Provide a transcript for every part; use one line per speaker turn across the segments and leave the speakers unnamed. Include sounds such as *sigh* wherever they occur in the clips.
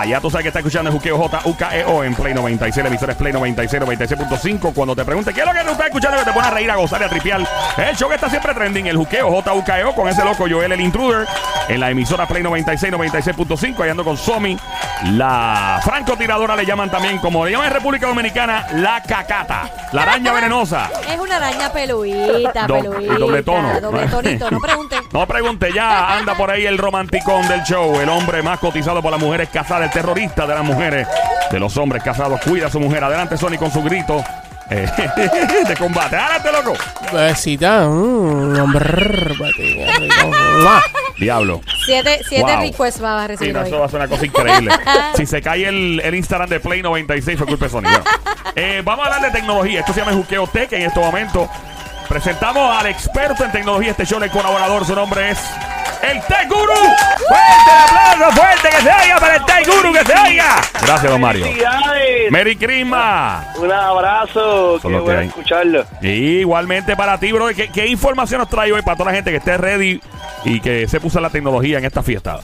Ah, ya tú sabes que está escuchando el Juqueo J-U-K-E-O en Play 96. La emisora es Play 96, 96.5. Cuando te pregunte qué es lo que tú estás escuchando, que te pone a reír, a gozar y a tripear. El show que está siempre trending, el Juqueo J-U-K-E-O con ese loco Joel el Intruder en la emisora Play 96, 96.5. Ahí ando con Somi. La francotiradora le llaman también, como le llaman en República Dominicana, la cacata. La araña venenosa.
Es una araña peluita,
Do-
peluita.
doble tono.
Doble tonito, no pregunte. *laughs*
No pregunte, ya anda por ahí el romanticón del show, el hombre más cotizado por las mujeres casadas, el terrorista de las mujeres, de los hombres casados, cuida a su mujer. Adelante, Sony, con su grito eh, *laughs* de combate. Adelante, loco.
Besita. Mm.
Diablo.
Siete, siete
Wow.
requests va a
Sí,
recibir
no,
hoy.
eso va a ser una cosa increíble. *laughs* si se cae el, el Instagram de Play 96 fue culpa de Sony. Bueno, eh, vamos a hablar de tecnología. Esto se llama Juqueo Tech en este momento. Presentamos al experto en tecnología. Este show, el colaborador, su nombre es el Tech Guru. ¡Fuerte el aplauso! ¡Fuerte que se oiga para el Tech Guru! ¡Que se oiga! Gracias, don Mario.
¡Felicidades!
Merry Christmas.
Un abrazo, qué
que
bueno
hay.
escucharlo.
Y igualmente para ti, bro. ¿Qué, qué información nos trae hoy para toda la gente que esté ready y que se puso la tecnología en esta fiesta?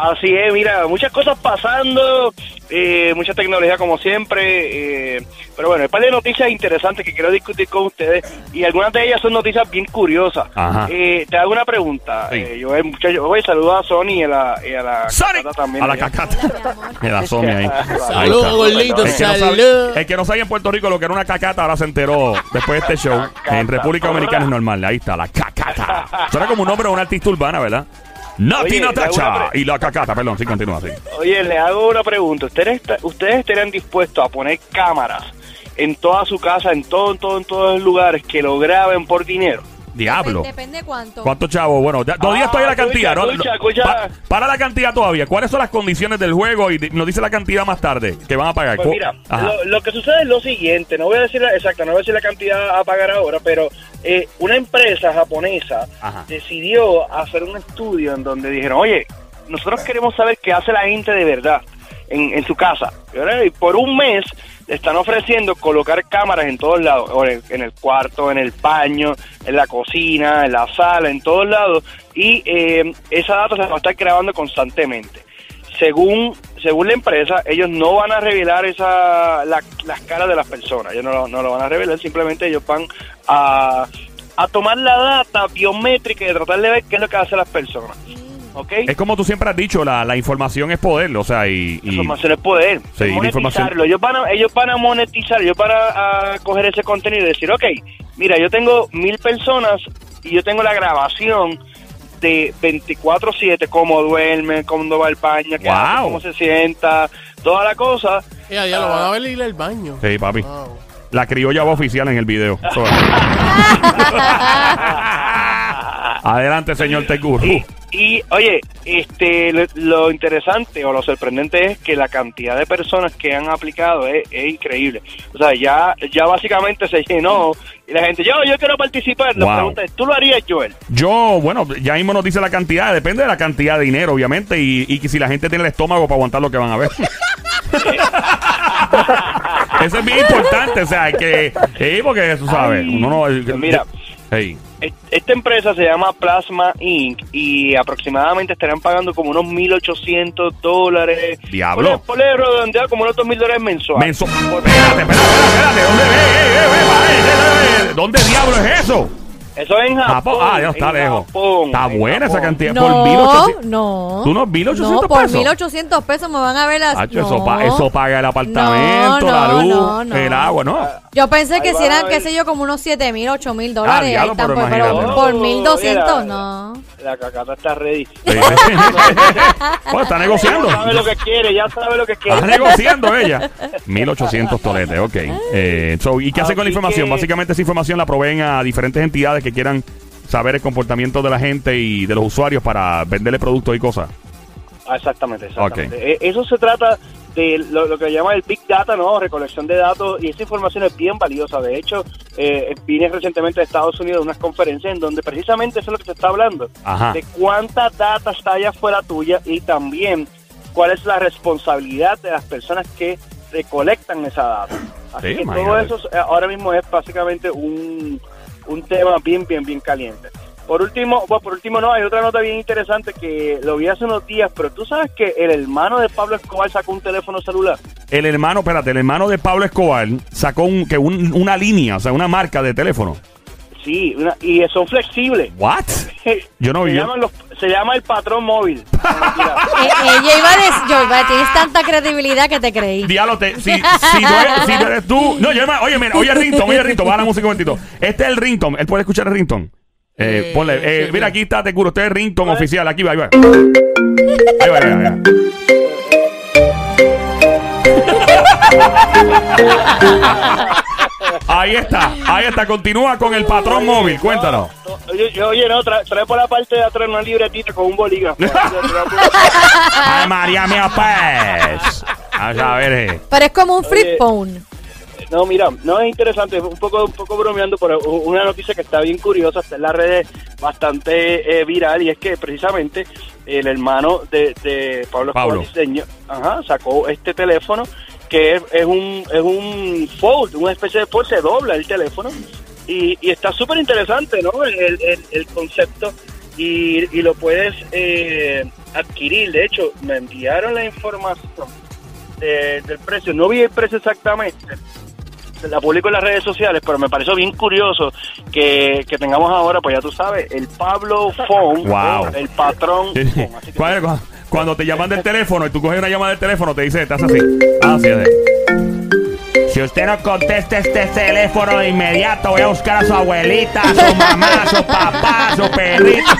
Así es, mira, muchas cosas pasando, eh, mucha tecnología como siempre, eh, pero bueno, hay un par de noticias interesantes que quiero discutir con ustedes y algunas de ellas son noticias bien curiosas.
Ajá.
Eh, te hago una pregunta,
Sí.
eh, yo, muchacho, voy a saludar a Sony y a la, y a la. Cacata también.
A la cacata.
Mi amor.
Mira, Sonia ahí. *laughs*
Saludos, gordito.
El que, no
Salud.
sabe, el que no sabía en Puerto Rico lo que era una cacata ahora se enteró después de este show. En República Dominicana es normal. Ahí está, la cacata. Suena como un nombre de una artista urbana, ¿verdad? Nati Natacha y la cacata. Perdón, sí, continúa así.
Oye, le hago una pregunta. ¿Ustedes, ¿Ustedes estarían dispuestos a poner cámaras en toda su casa, en todo, en todo, en todos los lugares que lo graben por dinero?
Diablo.
Depende cuánto.
¿Cuántos chavos? Bueno, ya- todavía
Ah,
estoy en la
escucha,
cantidad. ¿no?
escucha, escucha.
Pa- para la cantidad todavía. ¿Cuáles son las condiciones del juego? Y nos dice la cantidad más tarde que van a pagar.
Pues mira, lo, lo que sucede es lo siguiente, no voy a decir la, exacto, no voy a decir la cantidad a pagar ahora, pero eh, una empresa japonesa
Ajá.
decidió hacer un estudio en donde dijeron, oye, nosotros queremos saber qué hace la gente de verdad en, en su casa. ¿verdad? Y por un mes están ofreciendo colocar cámaras en todos lados, en, el cuarto, en el baño, en la cocina, en la sala, en todos lados, y eh, esa data se va a estar grabando constantemente según según la empresa, ellos no van a revelar esa la- las caras de las personas, ellos no, lo- no lo van a revelar, simplemente ellos van a, a tomar la data biométrica y tratar de ver qué es lo que hacen las personas. ¿Ok?
Es como tú siempre has dicho, la, la información es poder, o sea, y... y-
Información es poder.
Sí,
es
la información-
monetizarlo. Ellos van, a, ellos van a monetizar, ellos van a, a coger ese contenido y decir, ok, mira, yo tengo mil personas y yo tengo la grabación de 24-7, cómo duerme, cómo va al baño, qué
Wow.
hace, cómo se sienta, toda la cosa.
Ya, ya lo van a ver ir al baño.
Sí, papi.
Wow.
La criolla va oficial en el video. *laughs* *laughs* Adelante, señor Teguru.
Y, oye, este, lo, lo interesante o lo sorprendente es que la cantidad de personas que han aplicado es, es increíble. O sea, ya, ya básicamente se llenó y la gente, yo, yo quiero participar. La
Wow.
pregunta es, ¿tú lo harías, Joel?
Yo, bueno, ya mismo nos dice la cantidad, depende de la cantidad de dinero, obviamente, y, y si la gente tiene el estómago para aguantar lo que van a ver. *laughs* Eso es bien importante, o sea, que, sí, porque tú sabes,
Ay.
uno no.
Mira.
Hey.
E- Esta empresa se llama Plasma Inc. y aproximadamente estarían pagando como unos 1.800 dólares.
Diablo.
Por redondear como unos 2.000 dólares mensuales.
Menso. Espérate, espérate, espérate. ¿Dónde, ey, ey, ey, ¿Dónde diablo es eso?
Eso es en Japón.
Japón. Ah, ya está
en
lejos.
Japón,
Está
en
buena esa
Japón.
cantidad.
No,
por 1800.
no.
¿Tú no 1800
No, por
pesos?
1800 pesos me van a ver las.
Hacho,
no.
eso, pa- eso paga el apartamento,
No,
la luz,
no, no.
el agua, ¿no?
Yo pensé que
Ahí
si
va,
eran, qué sé yo, como unos 7 mil, 8 mil dólares.
Ah, diablo,
ahí están,
pero
pues, pero por
Oh,
1200,
mira.
no.
La cacata está ready.
Sí. bueno, *laughs* está negociando.
Ya sabe lo que quiere, ya sabe lo que quiere.
Está negociando ella. *laughs* 1800 toletes, ok. Eh, so, ¿Y qué hace con la información?
que-
Básicamente esa información la proveen a diferentes entidades que quieran saber el comportamiento de la gente y de los usuarios para venderle productos y cosas.
Ah, exactamente, exactamente. Eh, Eso se trata de lo, lo que llama el Big Data, ¿no? Recolección de datos, y esa información es bien valiosa. De hecho, eh, vine recientemente de Estados Unidos a unas conferencias en donde precisamente eso es lo que se está hablando.
Ajá.
De cuánta data está allá fuera tuya y también cuál es la responsabilidad de las personas que recolectan esa data. Así
Sí,
que todo eso eh, ahora mismo es básicamente un, un tema bien, bien, bien caliente. Por último, bueno, por último no, hay otra nota bien interesante que lo vi hace unos días, pero tú sabes que el hermano de Pablo Escobar sacó un teléfono celular.
El hermano, espérate, el hermano de Pablo Escobar sacó un, que un- una línea, o sea, una marca de teléfono.
Sí, una- y son flexibles.
¿What? *laughs* Yo no
se,
vi.
llaman los- se llama el patrón móvil. *laughs*
Eh, ella iba a decir, yo iba a- tienes tanta credibilidad que te creí.
Diablo, te- si, *laughs* si, no eres, si eres tú. No, yo, oye, mira, oye, Rington, oye, Rington, baja la música un momentito. Este es el Rington. Él puede escuchar el Rington. Eh,
Eh,
ponle, eh,
sí,
mira,
sí.
aquí está, te juro. Usted es Rington oficial. Aquí va, ahí va. Ahí va, ahí va, ahí va. Ahí está, ahí está. Continúa con el patrón móvil. Cuéntanos.
Oye, yo- oye, no, trae, trae por la parte de atrás una libretita con un bolígrafo. *laughs*
Ay, María mía, pues. A ver, eh.
Pero es como un flip phone.
No, mira, no es interesante, un poco, un poco bromeando, pero una noticia que está bien curiosa, está en las redes bastante eh, viral, y es que precisamente el hermano de, de Pablo
Pablo.
Escobar Diseño, ajá, sacó este teléfono que es, es un es un fold, una especie de fold, se dobla el teléfono, y, y está súper interesante, ¿no? El, el, el concepto, y, y lo puedes eh, adquirir, de hecho, me enviaron la información de- del precio, no vi el precio exactamente, la publico en las redes sociales, pero me pareció bien curioso que, que tengamos ahora, pues ya tú sabes, el Pablo Phone,
Wow.
el patrón. Así
Cuando te llaman del teléfono y tú coges una llamada del teléfono, te dice, estás así. Así es. Si usted no contesta este teléfono de inmediato, voy a buscar a su abuelita, a su mamá, a su papá, a su perrito.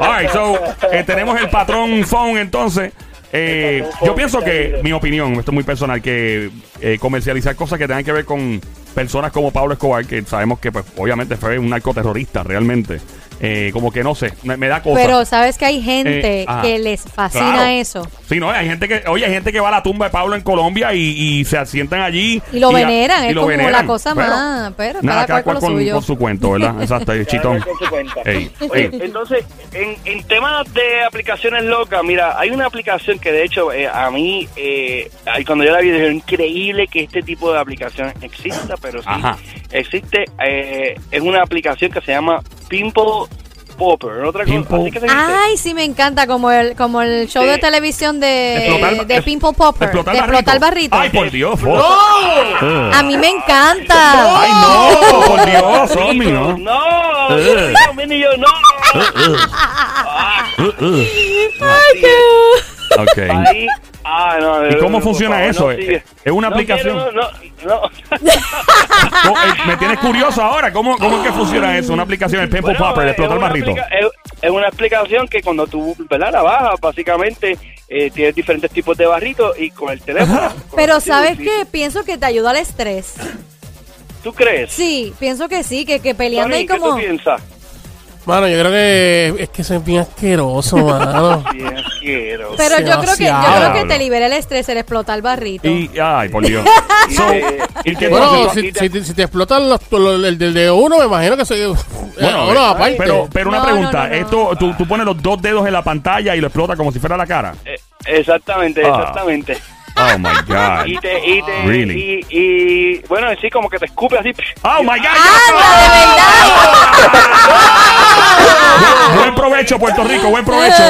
All right, so, eh, tenemos el patrón phone entonces. Eh, yo pienso que, mi opinión, esto es muy personal, que eh, comercializar cosas que tengan que ver con personas como Pablo Escobar, que sabemos que pues obviamente fue un narcoterrorista realmente, eh, como que no sé, me, me da cosa.
Pero sabes que hay gente
Eh,
que les fascina
Claro.
eso.
Sí, no, hay gente que, oye, hay gente que va a la tumba de Pablo en Colombia y, y se asientan allí.
Y lo veneran,
y
es
lo
como
veneran.
la cosa más, pero
nada,
cada cual con lo suyo.
con su cuento, ¿verdad? *laughs* Exacto, chitón.
cual con su cuenta.
Ey,
Oye,
ey.
entonces, en, en temas de aplicaciones locas, mira, hay una aplicación que de hecho eh, a mí, eh, cuando yo la vi, dije, increíble que este tipo de aplicación exista, pero sí,
Ajá.
existe, eh, es una aplicación que se llama Pimple Popper, otra cosa, así que se dice.
Ay, sí me encanta como el como el show
Sí.
de televisión de,
Explotar-
de Pimple Popper,
explotar
de explotar barrito.
Ay, por Dios, Fox. Eh.
A mí me encanta.
Ay, no, por Dios, Omi, ¿no?
No,
Eh.
no, mi niño, no.
Ay, qué-
Ok.
Ahí, ah, no,
¿Y cómo
por
funciona
favor,
eso?
no sigue.
¿Es una
No
aplicación?
quiero, no, no. *laughs*
Eh, me tienes curioso ahora. ¿Cómo, ¿Cómo es que funciona eso? Una aplicación, el Pimple
Bueno,
Popper, de explotar
una
barrito.
Es, es una explicación que cuando tú ¿verdad? la bajas, básicamente eh, tienes diferentes tipos de barritos y con el teléfono. Con-
Pero
sí,
¿sabes
sí.
qué? Pienso que te ayuda al estrés.
¿Tú crees?
Sí, pienso que sí, que, que peleando
Tony,
ahí
¿qué
como...
tú piensas?
Mano, yo creo que es que soy bien asqueroso, *laughs* mano.
Bien asqueroso.
Pero yo creo que yo creo que te libera el estrés el explotar barrito.
Y, ay, por Dios. *laughs* So, ¿y qué
Bueno, si, si te- si te explotan los, los- el del de uno, me imagino que soy
Bueno,
uno
eh,
aparte.
pero, pero una
No,
pregunta,
no, no, no.
esto tú, tú pones los dos dedos en la pantalla y lo explota como si fuera la cara.
Eh, exactamente,
Ah.
exactamente.
Oh my God.
Y te, y te,
Really?
y, y, bueno, sí, como que te escupe así.
Oh my God.
¡Anda,
Buen, buen provecho, Puerto Rico, buen provecho.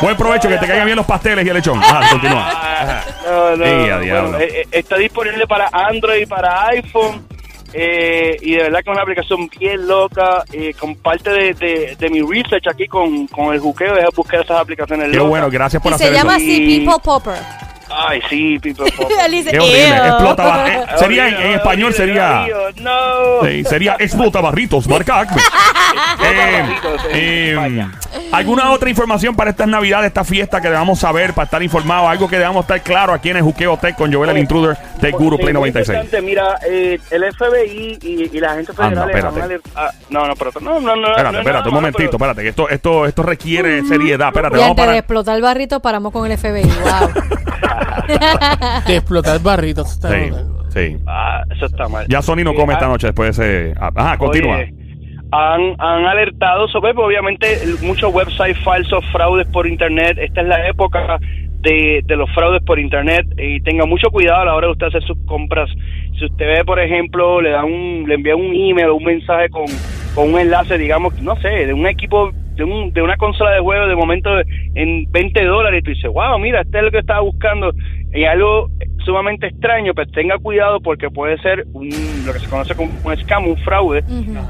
Buen provecho, que te caigan bien los pasteles y el lechón. Ah, continúa.
No, no, bueno,
diablo.
eh, eh, está disponible para Android y para iPhone. eh, y de verdad que es una aplicación bien loca. eh, con parte de, de, de mi research aquí con, con el juqueo, es buscar esas aplicaciones
Qué
locas.
bueno, gracias por
Y
hacer
se llama
eso.
así
Y-
People Popper.
Ay, sí, *laughs*
dice,
Qué horrible.
"Ew".
Explota ba- eh, *laughs* sería en, en español sería
No.
sí, sería explota barritos, marca Acme. *laughs* Eh,
Barritos
eh. ¿Alguna otra información para estas navidades, esta fiesta que debamos saber para estar informados? Algo que debamos estar claro aquí en el Juqueo Tech con Joel el Intruder, Tech Guru
Sí,
Play
muy
96.
importante, Mira, eh, el FBI y, y la gente
Anda,
federal
espérate.
han aler- ah, no, no, pero no, no, no.
Espérate,
no,
espérate,
no,
un momentito,
pero-
espérate, que esto, esto, esto requiere seriedad. Espérate,
Y
vamos
antes de
para.
explotar el barrito paramos con el FBI. Wow. *laughs*
De explotar barritos. está
Sí,
brutal.
sí.
Ah, eso está mal.
Ya Sony no come
Eh,
esta
ah,
noche después de ese. ah, Ajá, continúa.
Oye, han, han alertado sobre, pues, obviamente, el- muchos websites falsos, fraudes por internet. Esta es la época de, de los fraudes por internet y tenga mucho cuidado a la hora de usted hacer sus compras. Si usted ve, por ejemplo, le da un, le envía un email o un mensaje con, con un enlace, digamos, no sé, de un equipo, de, un, de una consola de juego de momento en 20 dólares y tú dices, wow, mira, este es lo que estaba buscando y algo sumamente extraño, pues tenga cuidado porque puede ser un, lo que se conoce como un scam, un fraude.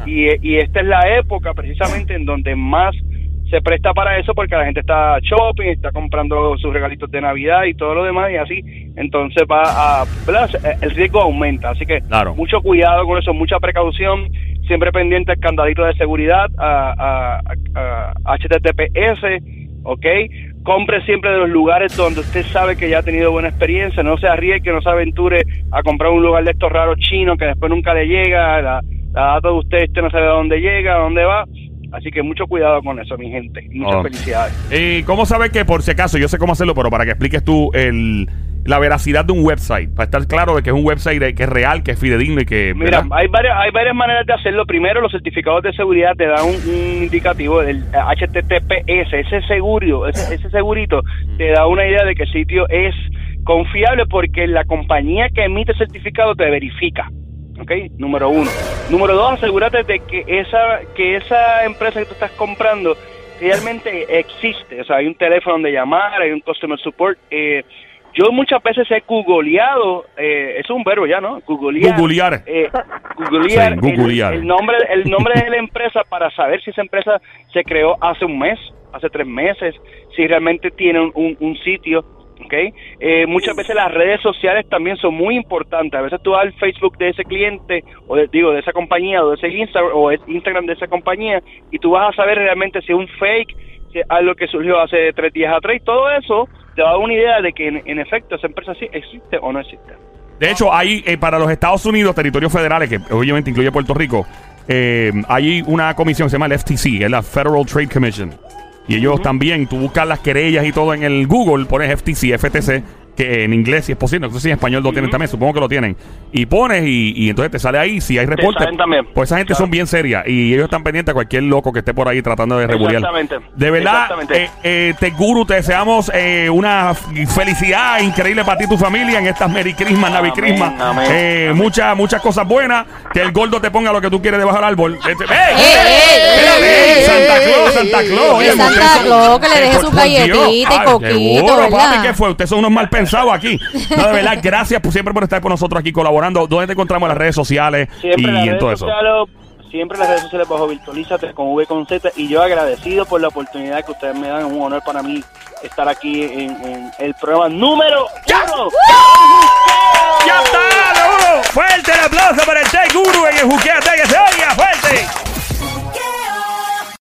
Y, y esta es la época precisamente en donde más se presta para eso porque la gente está shopping, está comprando sus regalitos de Navidad y todo lo demás y así, entonces va a, ¿verdad? el riesgo aumenta, así que
Claro.
mucho cuidado con eso, mucha precaución, siempre pendiente al candadito de seguridad, a, a- a- HTTPS, ¿ok? Compre siempre de los lugares donde usted sabe que ya ha tenido buena experiencia, no se arriesgue, no se aventure a comprar un lugar de estos raros chinos que después nunca le llega, la, la data de usted, usted no sabe a dónde llega, a dónde va, así que mucho cuidado con eso, mi gente, y muchas
Oh.
felicidades.
¿Y cómo sabes que, por si acaso, yo sé cómo hacerlo, pero para que expliques tú el, la veracidad de un website, para estar claro de que es un website que es real, que es fidedigno y que...
Mira,
¿verdad?
hay varias, hay varias maneras de hacerlo. Primero, los certificados de seguridad te dan un, un indicativo del HTTPS, ese seguro, ese, ese segurito te da una idea de que el sitio es confiable porque la compañía que emite el certificado te verifica. ¿Ok? Número uno. Número dos, asegúrate de que esa, que esa empresa que tú estás comprando realmente existe. O sea, hay un teléfono donde llamar, hay un customer support. Eh, yo muchas veces he googleado, eh, es un verbo ya, ¿no? Googlear.
Googlear.
eh, googlear,
Sí, googlear.
El, el nombre, el nombre de la empresa para saber si esa empresa se creó hace un mes, hace tres meses, si realmente tiene un, un- un sitio, ¿ok? Eh, muchas veces las redes sociales también son muy importantes. A veces tú vas al Facebook de ese cliente, o de- digo, de esa compañía, o de ese Instagram, o el Instagram de esa compañía, y tú vas a saber realmente si es un fake, si es algo que surgió hace tres días atrás, y todo eso te va a dar una idea de que en, efecto esa empresa sí existe o no existe.
De hecho, hay eh, para los Estados Unidos, territorios federales, que obviamente incluye Puerto Rico, eh, hay una comisión que se llama el FTC, es la Federal Trade Commission. Y ellos también, tú buscas las querellas y todo en el Google, pones FTC, FTC, que en inglés si es posible, no sé si en español lo tienen también, supongo que lo tienen. Y pones y, y entonces te sale ahí, si hay reportes. Pues esa gente
Claro.
son bien serias y ellos están pendientes a cualquier loco que esté por ahí tratando de rebuliar.
Exactamente.
De verdad,
Exactamente.
eh, eh, te guru, te deseamos eh, una felicidad increíble para ti y tu familia en estas Merry Christmas, Navi Eh. Muchas, muchas cosas buenas. Que el gordo te ponga lo que tú quieres debajo del árbol. Este- ¡Ey!
ey,
Espérate,
ey,
Santa Claus, Santa Claus. Oye,
Santa Claus, que le deje su galletita y coquito, ¿verdad?
¿qué fue? Ustedes son unos mal pensados aquí. No, de verdad, gracias por, siempre por estar con nosotros aquí colaborando. ¿Dónde te encontramos en las redes sociales
Siempre
y
en
todo eso?
sociales, siempre en las redes sociales bajo Virtualízate con V con Z y yo agradecido por la oportunidad que ustedes me dan, es un honor para mí estar aquí en, en el programa número uno.
¡Ya está! ¡Fuerte el aplauso para el Tech Guru en el Juquea Tech! ¡Que se oiga fuerte!